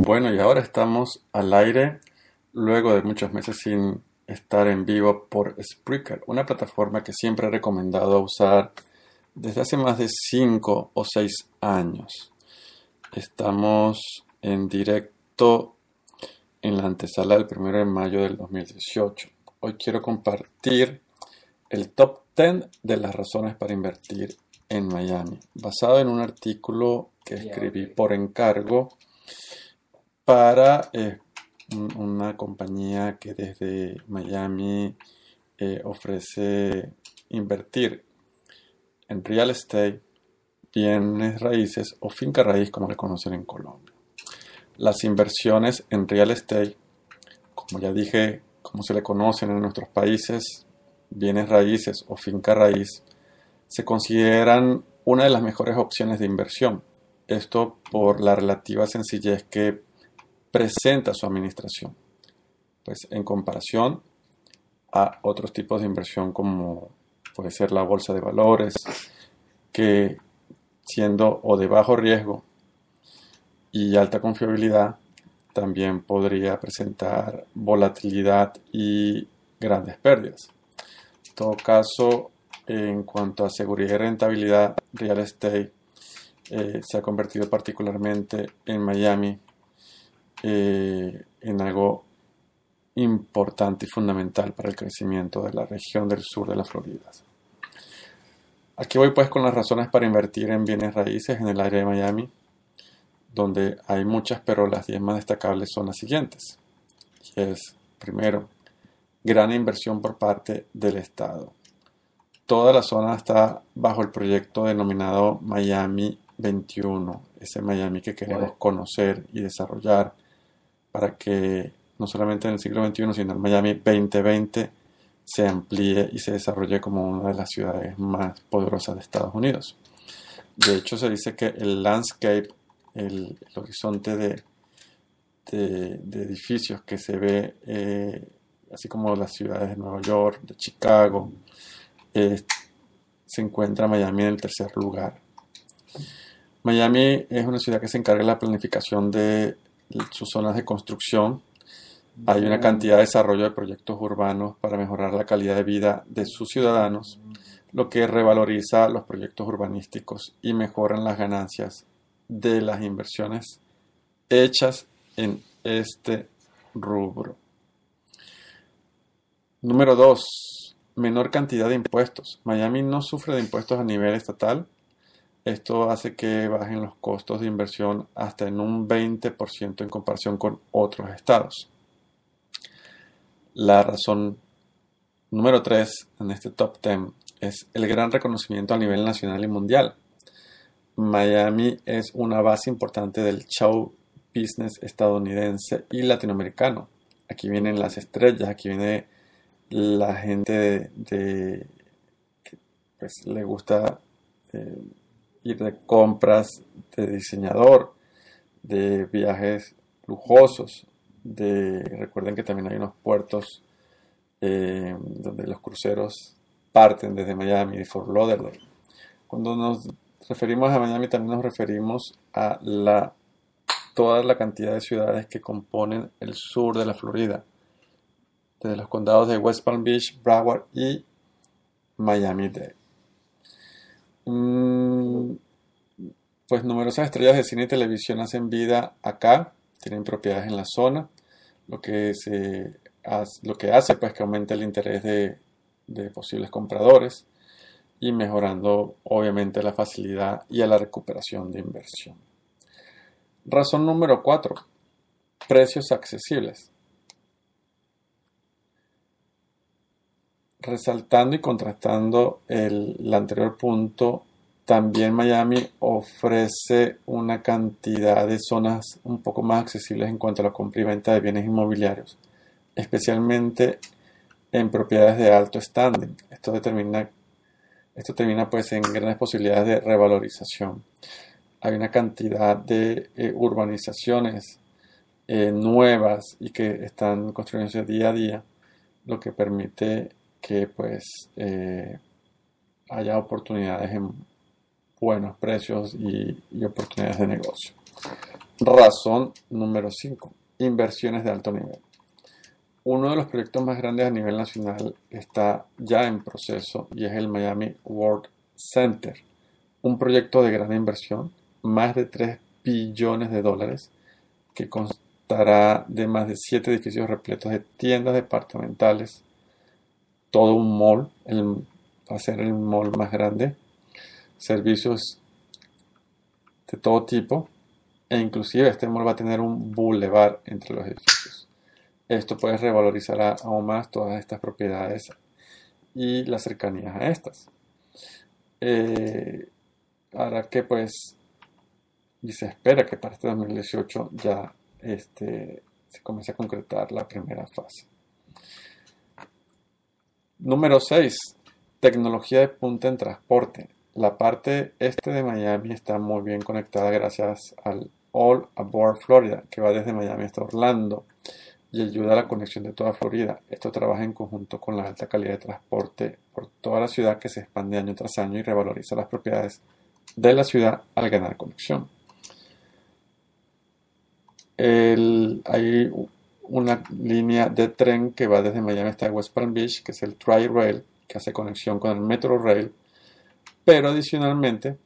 Bueno, y ahora estamos al aire luego de muchos meses sin estar en vivo por Spreaker, una plataforma que siempre he recomendado usar desde hace más de 5 o 6 años. Estamos en directo en la antesala del 1 de mayo del 2018. Hoy quiero compartir el top 10 de las razones para invertir en Miami, basado en un artículo que escribí por encargo para eh, una compañía que desde Miami eh, ofrece invertir en real estate, bienes raíces o finca raíz como le conocen en Colombia. Las inversiones en real estate, como ya dije, como se le conocen en nuestros países, bienes raíces o finca raíz, se consideran una de las mejores opciones de inversión. Esto por la relativa sencillez que presenta su administración. Pues en comparación a otros tipos de inversión como puede ser la bolsa de valores, que siendo o de bajo riesgo y alta confiabilidad, también podría presentar volatilidad y grandes pérdidas. En todo caso, en cuanto a seguridad y rentabilidad, real estate eh, se ha convertido particularmente en Miami eh, en algo importante y fundamental para el crecimiento de la región del sur de la Florida. Aquí voy pues con las razones para invertir en bienes raíces en el área de Miami, donde hay muchas, pero las 10 más destacables son las siguientes. Y es, primero, gran inversión por parte del Estado. Toda la zona está bajo el proyecto denominado Miami 21, ese Miami que queremos conocer y desarrollar para que no solamente en el siglo XXI, sino en Miami 2020 se amplíe y se desarrolle como una de las ciudades más poderosas de Estados Unidos. De hecho, se dice que el landscape, el, horizonte de, de, edificios que se ve, eh, así como las ciudades de Nueva York, de Chicago, se encuentra Miami en el tercer lugar. Miami es una ciudad que se encarga de la planificación de sus zonas de construcción. Hay una cantidad de desarrollo de proyectos urbanos para mejorar la calidad de vida de sus ciudadanos, lo que revaloriza los proyectos urbanísticos y mejoran las ganancias de las inversiones hechas en este rubro. Número 2. Menor cantidad de impuestos. Miami no sufre de impuestos a nivel estatal, esto hace que bajen los costos de inversión hasta en un 20% en comparación con otros estados. La razón número 3 en este top 10 es el gran reconocimiento a nivel nacional y mundial. Miami es una base importante del show business estadounidense y latinoamericano. Aquí vienen las estrellas, aquí viene la gente de, que pues, le gusta eh, de compras de diseñador, de viajes lujosos, de recuerden que también hay unos puertos eh, donde los cruceros parten desde Miami, de Fort Lauderdale. Cuando nos referimos a Miami también nos referimos a la, toda la cantidad de ciudades que componen el sur de la Florida, desde los condados de West Palm Beach, Broward y Miami-Dade. Mm, pues numerosas estrellas de cine y televisión hacen vida acá, tienen propiedades en la zona, lo que, hace, pues que aumente el interés de, de posibles compradores y mejorando obviamente la facilidad y a la recuperación de inversión. Razón número 4. Precios accesibles. Resaltando y contrastando el, anterior punto, También Miami ofrece una cantidad de zonas un poco más accesibles en cuanto a la compra y venta de bienes inmobiliarios, especialmente en propiedades de alto standing. Esto determina, esto termina pues en grandes posibilidades de revalorización. Hay una cantidad de eh, urbanizaciones eh, nuevas y que están construyéndose día a día, lo que permite que pues eh, haya oportunidades en buenos precios y, oportunidades de negocio. Razón número 5. Inversiones de alto nivel. Uno de los proyectos más grandes a nivel nacional está ya en proceso y es el Miami World Center, un proyecto de gran inversión, más de 3 billones de dólares, que constará de más de 7 edificios repletos de tiendas departamentales, todo un mall, va a ser el mall más grande servicios de todo tipo e inclusive este mall va a tener un boulevard entre los edificios. Esto puede revalorizar aún más todas estas propiedades y las cercanías a estas. Eh, que pues y se espera que para este 2018 ya este, se comience a concretar la primera fase. Número 6. Tecnología de punta en transporte. La parte este de Miami está muy bien conectada gracias al All Aboard Florida, que va desde Miami hasta Orlando y ayuda a la conexión de toda Florida. Esto trabaja en conjunto con la alta calidad de transporte por toda la ciudad que se expande año tras año y revaloriza las propiedades de la ciudad al ganar conexión. hay una línea de tren que va desde Miami hasta West Palm Beach, que es el Tri-Rail, que hace conexión con el Metro Rail pero adicionalmente,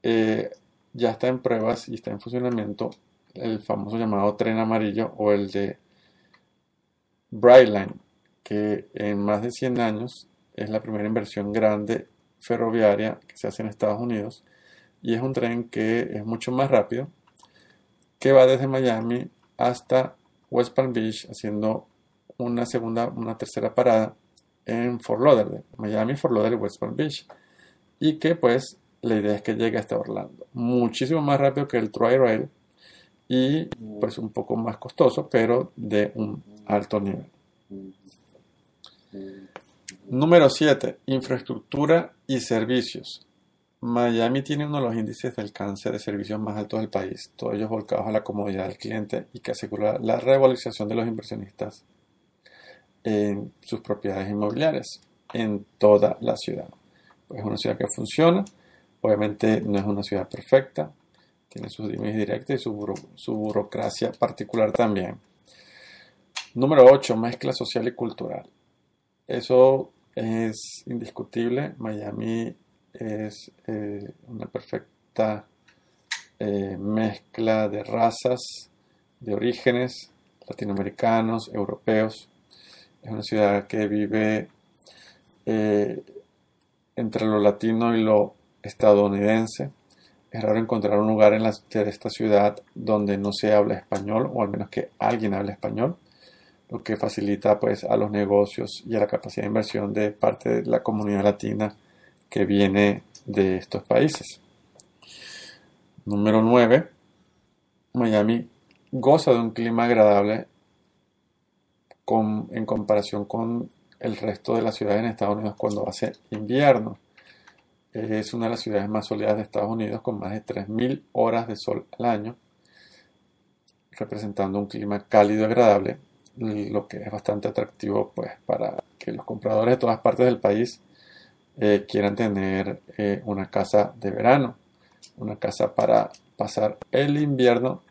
eh, ya está en pruebas y está en funcionamiento el famoso llamado tren amarillo o el de Brightline, que en más de 100 años es la primera inversión grande ferroviaria que se hace en Estados Unidos y es un tren que es mucho más rápido, que va desde Miami hasta West Palm Beach haciendo una segunda, una tercera parada en Fort Lauderdale, Miami, Fort Lauderdale West Palm Beach y que pues la idea es que llegue hasta Orlando. Muchísimo más rápido que el Tri-Rail y pues un poco más costoso, pero de un alto nivel. Número 7. Infraestructura y servicios. Miami tiene uno de los índices de alcance de servicios más altos del país, todos ellos volcados a la comodidad del cliente y que asegura la revalorización de los inversionistas en sus propiedades inmobiliarias en toda la ciudad es una ciudad que funciona. Obviamente no es una ciudad perfecta, tiene sus límites directos y su, burocracia particular también. Número 8, mezcla social y cultural. Eso es indiscutible. Miami es eh, una perfecta eh, mezcla de razas, de orígenes, latinoamericanos, europeos. Es una ciudad que vive eh, entre lo latino y lo estadounidense. Es raro encontrar un lugar en la, esta ciudad donde no se habla español o al menos que alguien hable español, lo que facilita pues a los negocios y a la capacidad de inversión de parte de la comunidad latina que viene de estos países. Número 9. Miami goza de un clima agradable en comparación con el resto de las ciudades en Estados Unidos cuando hace invierno. Es una de las ciudades más soleadas de Estados Unidos con más de 3.000 horas de sol al año, representando un clima cálido y agradable, lo que es bastante atractivo pues, para que los compradores de todas partes del país eh, quieran tener eh, una casa de verano, una casa para pasar el invierno,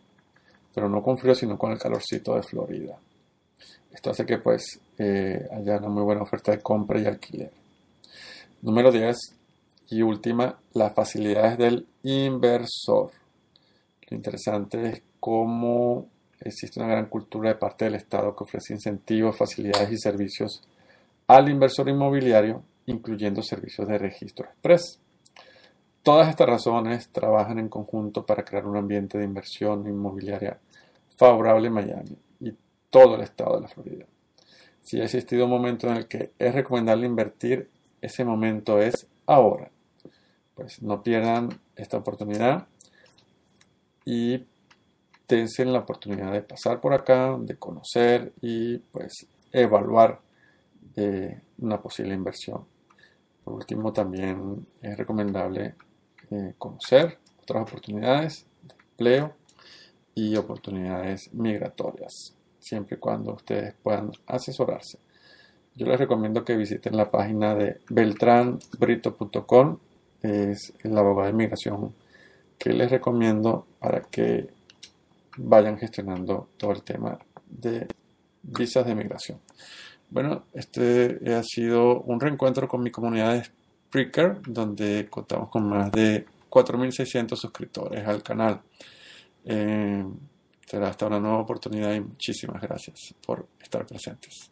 pero no con frío, sino con el calorcito de Florida. Esto hace que pues eh, haya una muy buena oferta de compra y alquiler. Número 10 y última, las facilidades del inversor. Lo interesante es cómo existe una gran cultura de parte del Estado que ofrece incentivos, facilidades y servicios al inversor inmobiliario, incluyendo servicios de registro express. Todas estas razones trabajan en conjunto para crear un ambiente de inversión inmobiliaria favorable en Miami todo el estado de la Florida. Si ha existido un momento en el que es recomendable invertir, ese momento es ahora. pues no pierdan esta oportunidad y dense la oportunidad de pasar por acá, de conocer y pues evaluar eh, una posible inversión. Por último, también es recomendable eh, conocer otras oportunidades de empleo y oportunidades migratorias, siempre y cuando ustedes puedan asesorarse. Yo les recomiendo que visiten la página de beltranbrito.com, es el abogado de inmigración que les recomiendo para que vayan gestionando todo el tema de visas de migración. Bueno, este ha sido un reencuentro con mi comunidad de Spreaker, donde contamos con más de 4.600 suscriptores al canal. Eh, será hasta una nueva oportunidad y muchísimas gracias por estar presentes.